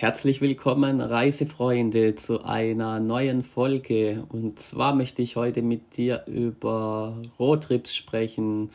Herzlich willkommen, Reisefreunde, zu einer neuen Folge. Und zwar möchte ich heute mit dir über Roadtrips sprechen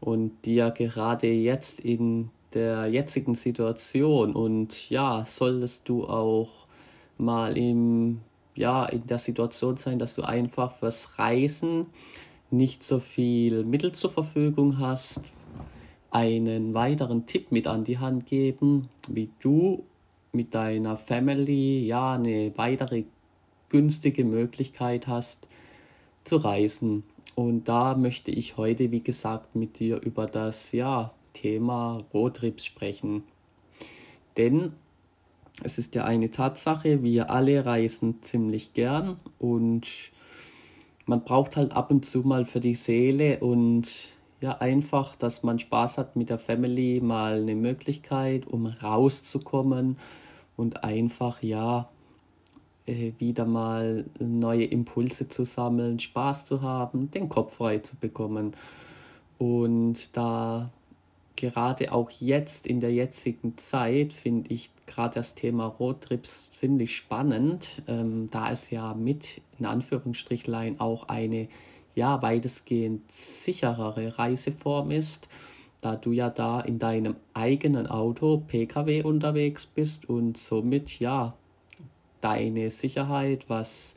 und dir gerade jetzt in der jetzigen Situation und ja, solltest du auch mal im, ja, in der Situation sein, dass du einfach fürs Reisen nicht so viel Mittel zur Verfügung hast, einen weiteren Tipp mit an die Hand geben, wie du mit deiner Family ja eine weitere günstige Möglichkeit hast zu reisen. Und da möchte ich heute, wie gesagt, mit dir über das ja, Thema Roadtrips sprechen. Denn es ist ja eine Tatsache, wir alle reisen ziemlich gern und man braucht halt ab und zu mal für die Seele und ja einfach, dass man Spaß hat mit der Family, mal eine Möglichkeit, um rauszukommen und einfach ja äh, wieder mal neue Impulse zu sammeln, Spaß zu haben, den Kopf frei zu bekommen. Und da gerade auch jetzt in der jetzigen Zeit finde ich gerade das Thema Roadtrips ziemlich spannend, ähm, da es ja mit in Anführungsstrichlein auch eine ja weitestgehend sicherere Reiseform ist, da du ja da in deinem eigenen Auto PKW unterwegs bist und somit ja deine Sicherheit, was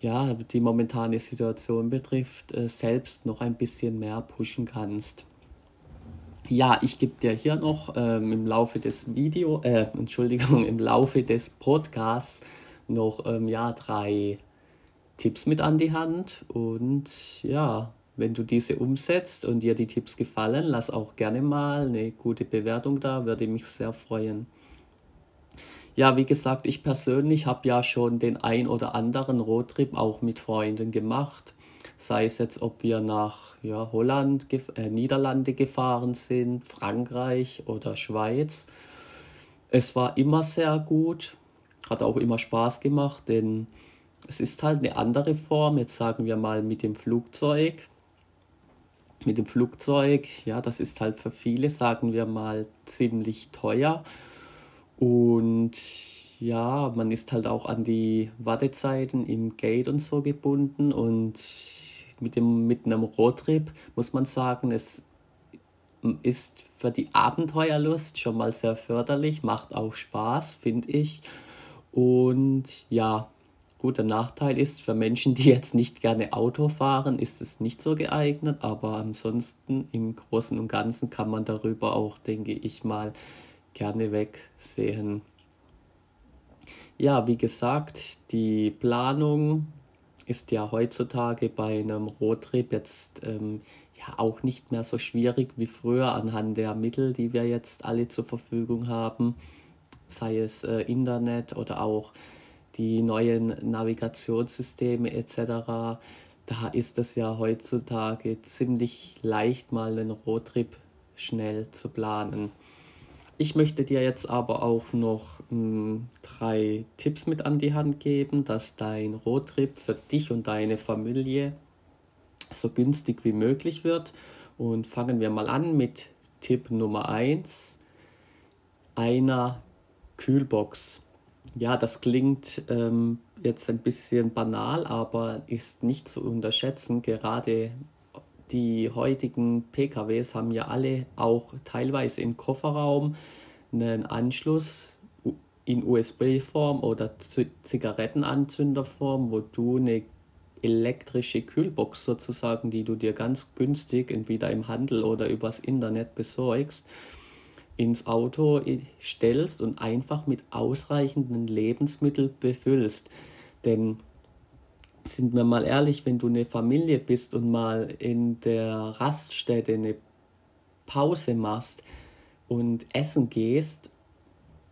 ja die momentane Situation betrifft, äh, selbst noch ein bisschen mehr pushen kannst. Ja, ich gebe dir hier noch ähm, im Laufe des Video, äh, Entschuldigung, im Laufe des Podcasts noch ähm, ja drei Tipps mit an die Hand. Und ja, wenn du diese umsetzt und dir die Tipps gefallen, lass auch gerne mal eine gute Bewertung da, würde mich sehr freuen. Ja, wie gesagt, ich persönlich habe ja schon den ein oder anderen Roadtrip auch mit Freunden gemacht. Sei es jetzt, ob wir nach ja, Holland, äh, Niederlande gefahren sind, Frankreich oder Schweiz. Es war immer sehr gut, hat auch immer Spaß gemacht, denn es ist halt eine andere Form. Jetzt sagen wir mal mit dem Flugzeug. Mit dem Flugzeug, ja, das ist halt für viele, sagen wir mal, ziemlich teuer. Und ja, man ist halt auch an die Wartezeiten im Gate und so gebunden. Und mit, dem, mit einem Roadtrip muss man sagen, es ist für die Abenteuerlust schon mal sehr förderlich, macht auch Spaß, finde ich. Und ja, Gut, der Nachteil ist, für Menschen, die jetzt nicht gerne Auto fahren, ist es nicht so geeignet, aber ansonsten im Großen und Ganzen kann man darüber auch, denke ich mal, gerne wegsehen. Ja, wie gesagt, die Planung ist ja heutzutage bei einem Roadtrip jetzt ähm, ja auch nicht mehr so schwierig wie früher anhand der Mittel, die wir jetzt alle zur Verfügung haben, sei es äh, Internet oder auch die neuen Navigationssysteme etc., da ist es ja heutzutage ziemlich leicht, mal einen Roadtrip schnell zu planen. Ich möchte dir jetzt aber auch noch mh, hm, drei Tipps mit an die Hand geben, dass dein Roadtrip für dich und deine Familie so günstig wie möglich wird. Und fangen wir mal an mit Tipp Nummer 1, einer Kühlbox. Ja, das klingt ähm, jetzt ein bisschen banal, aber ist nicht zu unterschätzen. Gerade die heutigen PKWs haben ja alle auch teilweise im Kofferraum einen Anschluss in USB-Form oder Zigarettenanzünderform, wo du eine elektrische Kühlbox sozusagen, die du dir ganz günstig entweder im Handel oder übers Internet besorgst, ins Auto stellst und einfach mit ausreichenden Lebensmitteln befüllst. Denn sind wir mal ehrlich, wenn du eine Familie bist und mal in der Raststätte eine Pause machst und essen gehst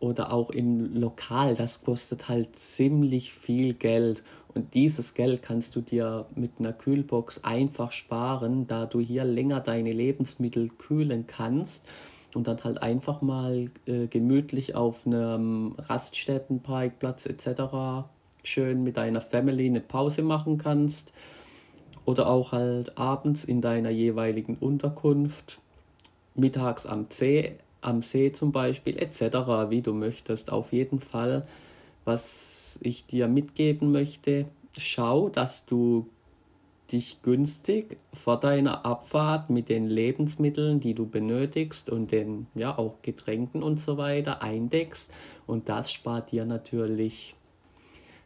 oder auch im Lokal, das kostet halt ziemlich viel Geld. Und dieses Geld kannst du dir mit einer Kühlbox einfach sparen, da du hier länger deine Lebensmittel kühlen kannst und dann halt einfach mal äh, gemütlich auf einem Raststättenparkplatz etc. schön mit deiner Family eine Pause machen kannst oder auch halt abends in deiner jeweiligen Unterkunft mittags am See am See zum Beispiel, etc., wie du möchtest. Auf jeden Fall, was ich dir mitgeben möchte, schau, dass du dich günstig vor deiner Abfahrt mit den Lebensmitteln, die du benötigst und den ja auch Getränken und so weiter eindeckst und das spart dir natürlich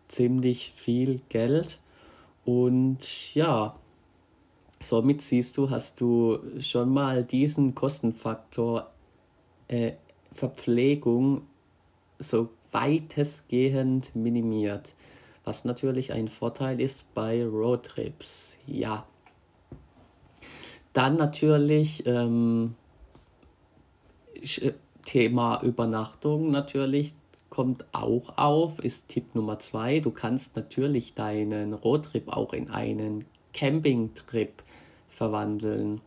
ziemlich viel Geld und ja, somit siehst du, hast du schon mal diesen Kostenfaktor äh, Verpflegung so weitestgehend minimiert. Was natürlich ein Vorteil ist bei Roadtrips. Ja. Dann natürlich ähm, äh, Thema Übernachtung natürlich kommt auch auf, ist Tipp Nummer zwei. Du kannst natürlich deinen Roadtrip auch in einen Campingtrip verwandeln.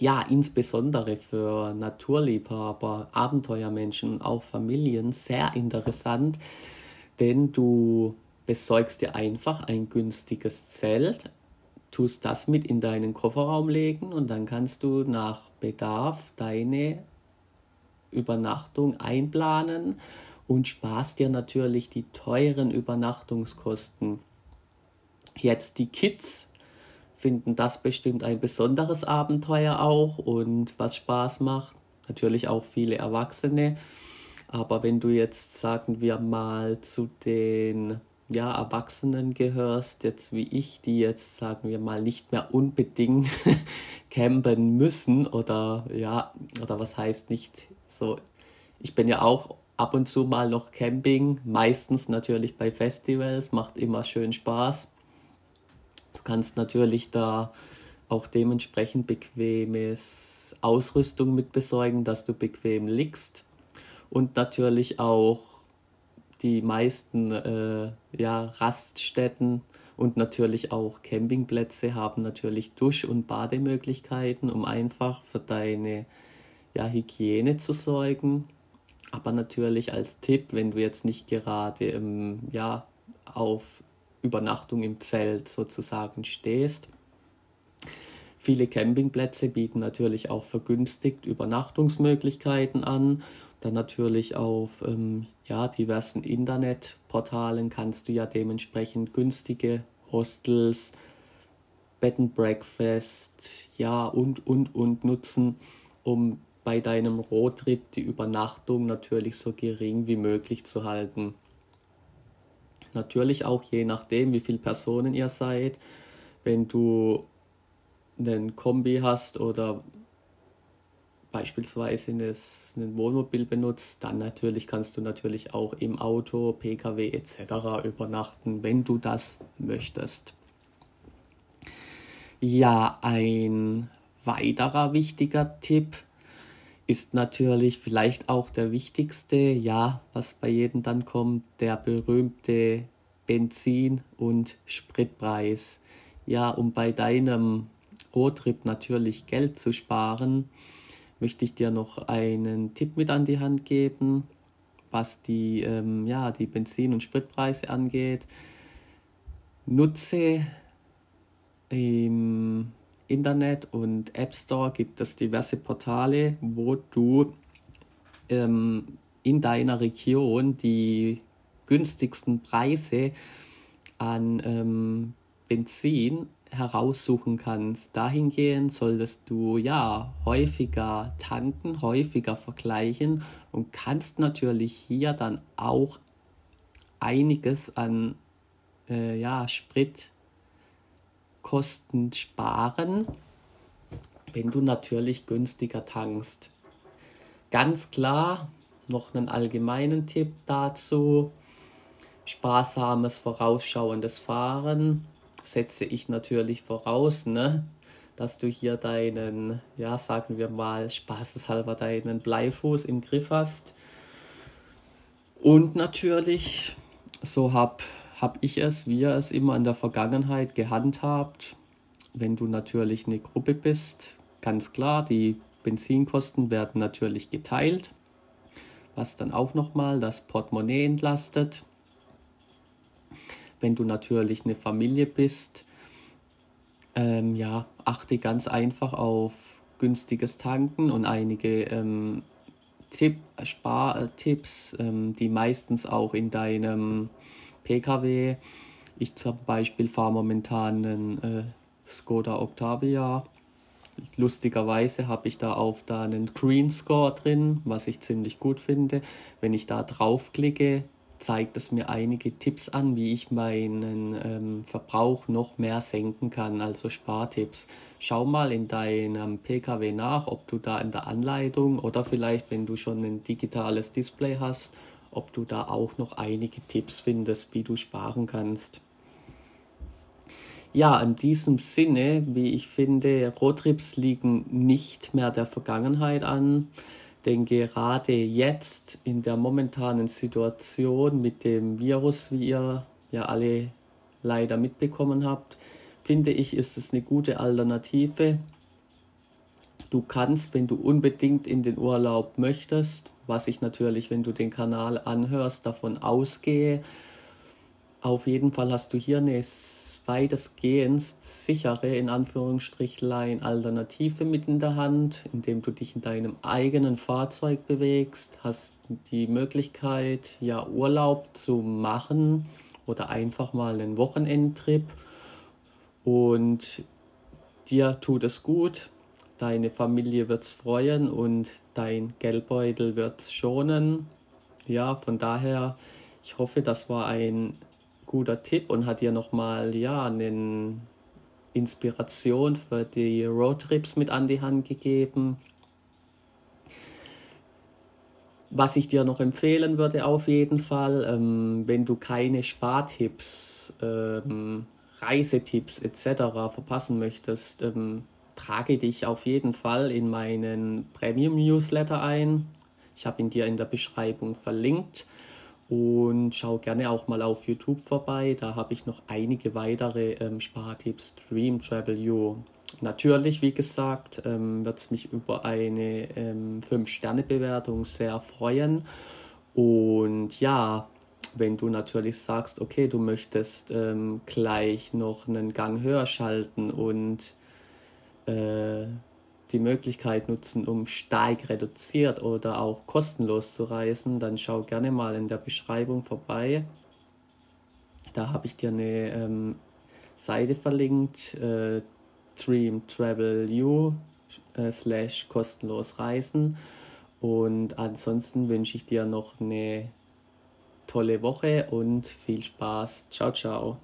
Ja, insbesondere für Naturliebhaber, Abenteuermenschen und auch Familien sehr interessant, denn du besorgst dir einfach ein günstiges Zelt, tust das mit in deinen Kofferraum legen und dann kannst du nach Bedarf deine Übernachtung einplanen und sparst dir natürlich die teuren Übernachtungskosten. Jetzt die Kids finden das bestimmt ein besonderes Abenteuer auch und was Spaß macht. Natürlich auch viele Erwachsene. Aber wenn du jetzt, sagen wir mal, zu den ja, Erwachsenen gehörst, jetzt wie ich, die jetzt, sagen wir mal, nicht mehr unbedingt campen müssen oder ja, oder was heißt nicht so, ich bin ja auch ab und zu mal noch Camping, meistens natürlich bei Festivals, macht immer schön Spaß. Du kannst natürlich da auch dementsprechend bequemes Ausrüstung mit besorgen, dass du bequem liegst und natürlich auch die meisten äh, ja, Raststätten und natürlich auch Campingplätze haben natürlich Dusch- und Bademöglichkeiten, um einfach für deine ja, Hygiene zu sorgen. Aber natürlich als Tipp, wenn du jetzt nicht gerade ähm, ja, auf Übernachtung im Zelt sozusagen stehst. Viele Campingplätze bieten natürlich auch vergünstigt Übernachtungsmöglichkeiten an dann natürlich auf ähm, ja, diversen Internetportalen kannst du ja dementsprechend günstige Hostels, Bed and Breakfast, ja und und und nutzen, um bei deinem Roadtrip die Übernachtung natürlich so gering wie möglich zu halten. Natürlich auch je nachdem, wie viele Personen ihr seid. Wenn du einen Kombi hast oder beispielsweise ein Wohnmobil benutzt, dann natürlich kannst du natürlich auch im Auto, Pkw etc. übernachten, wenn du das möchtest. Ja, ein weiterer wichtiger Tipp ist natürlich vielleicht auch der wichtigste, ja, was bei jedem dann kommt, der berühmte Benzin- und Spritpreis. Ja, um bei deinem Roadtrip natürlich Geld zu sparen, möchte ich dir noch einen Tipp mit an die Hand geben, was die, ähm, ja, die Benzin- und Spritpreise angeht. Nutze im Internet und App Store gibt es diverse Portale, wo du ähm, in deiner Region die günstigsten Preise an ähm, Benzin heraussuchen kannst. Dahingehend solltest du ja häufiger tanken, häufiger vergleichen und kannst natürlich hier dann auch einiges an äh, ja, Spritkosten sparen, wenn du natürlich günstiger tankst. Ganz klar, noch einen allgemeinen Tipp dazu. Sparsames, vorausschauendes Fahren setze ich natürlich voraus, ne? dass du hier deinen, ja, sagen wir mal, spaßeshalber deinen Bleifuß im Griff hast. Und natürlich, so habe hab ich es, wir es immer in der Vergangenheit gehandhabt. Wenn du natürlich eine Gruppe bist, ganz klar, die Benzinkosten werden natürlich geteilt, was dann auch nochmal das Portemonnaie entlastet. Wenn du natürlich eine Familie bist, ähm, ja, achte ganz einfach auf günstiges Tanken und einige ähm, Tipp, Spartipps, ähm, die meistens auch in deinem PKW. Ich zum Beispiel fahre momentan einen äh, Skoda Octavia. Lustigerweise habe ich da auf da einen Green Score drin, was ich ziemlich gut finde. Wenn ich da draufklicke, zeigt es mir einige Tipps an, wie ich meinen ähm, Verbrauch noch mehr senken kann, also Spartipps. Schau mal in deinem PKW nach, ob du da in der Anleitung oder vielleicht, wenn du schon ein digitales Display hast, ob du da auch noch einige Tipps findest, wie du sparen kannst. Ja, in diesem Sinne, wie ich finde, Roadtrips liegen nicht mehr der Vergangenheit an. Denn gerade jetzt in der momentanen Situation mit dem Virus, wie ihr ja alle leider mitbekommen habt, finde ich, ist es eine gute Alternative. Du kannst, wenn du unbedingt in den Urlaub möchtest, was ich natürlich, wenn du den Kanal anhörst, davon ausgehe, auf jeden Fall hast du hier eine weitestgehend sichere, in Anführungsstrichlein, Alternative mit in der Hand, indem du dich in deinem eigenen Fahrzeug bewegst, hast die Möglichkeit, ja, Urlaub zu machen oder einfach mal einen Wochenendtrip und dir tut es gut, deine Familie wird es freuen und dein Geldbeutel wird es schonen. Ja, von daher, ich hoffe, das war ein guter Tipp und hat dir nochmal ja, eine Inspiration für die Roadtrips mit an die Hand gegeben. Was ich dir noch empfehlen würde, auf jeden Fall, ähm, wenn du keine Spartipps, ähm, Reisetipps etc. verpassen möchtest, ähm, trage dich auf jeden Fall in meinen Premium Newsletter ein. Ich habe ihn dir in der Beschreibung verlinkt. Und schau gerne auch mal auf YouTube vorbei. Da habe ich noch einige weitere ähm, Spartipps. Dream Travel You. Natürlich, wie gesagt, ähm, wird es mich über eine ähm, 5-Sterne-Bewertung sehr freuen. Und ja, wenn du natürlich sagst, okay, du möchtest ähm, gleich noch einen Gang höher schalten und äh, die Möglichkeit nutzen, um stark reduziert oder auch kostenlos zu reisen, dann schau gerne mal in der Beschreibung vorbei. Da habe ich dir eine ähm, Seite verlinkt, äh, Dream Travel You äh, slash kostenlos reisen. Und ansonsten wünsche ich dir noch eine tolle Woche und viel Spaß. Ciao, ciao.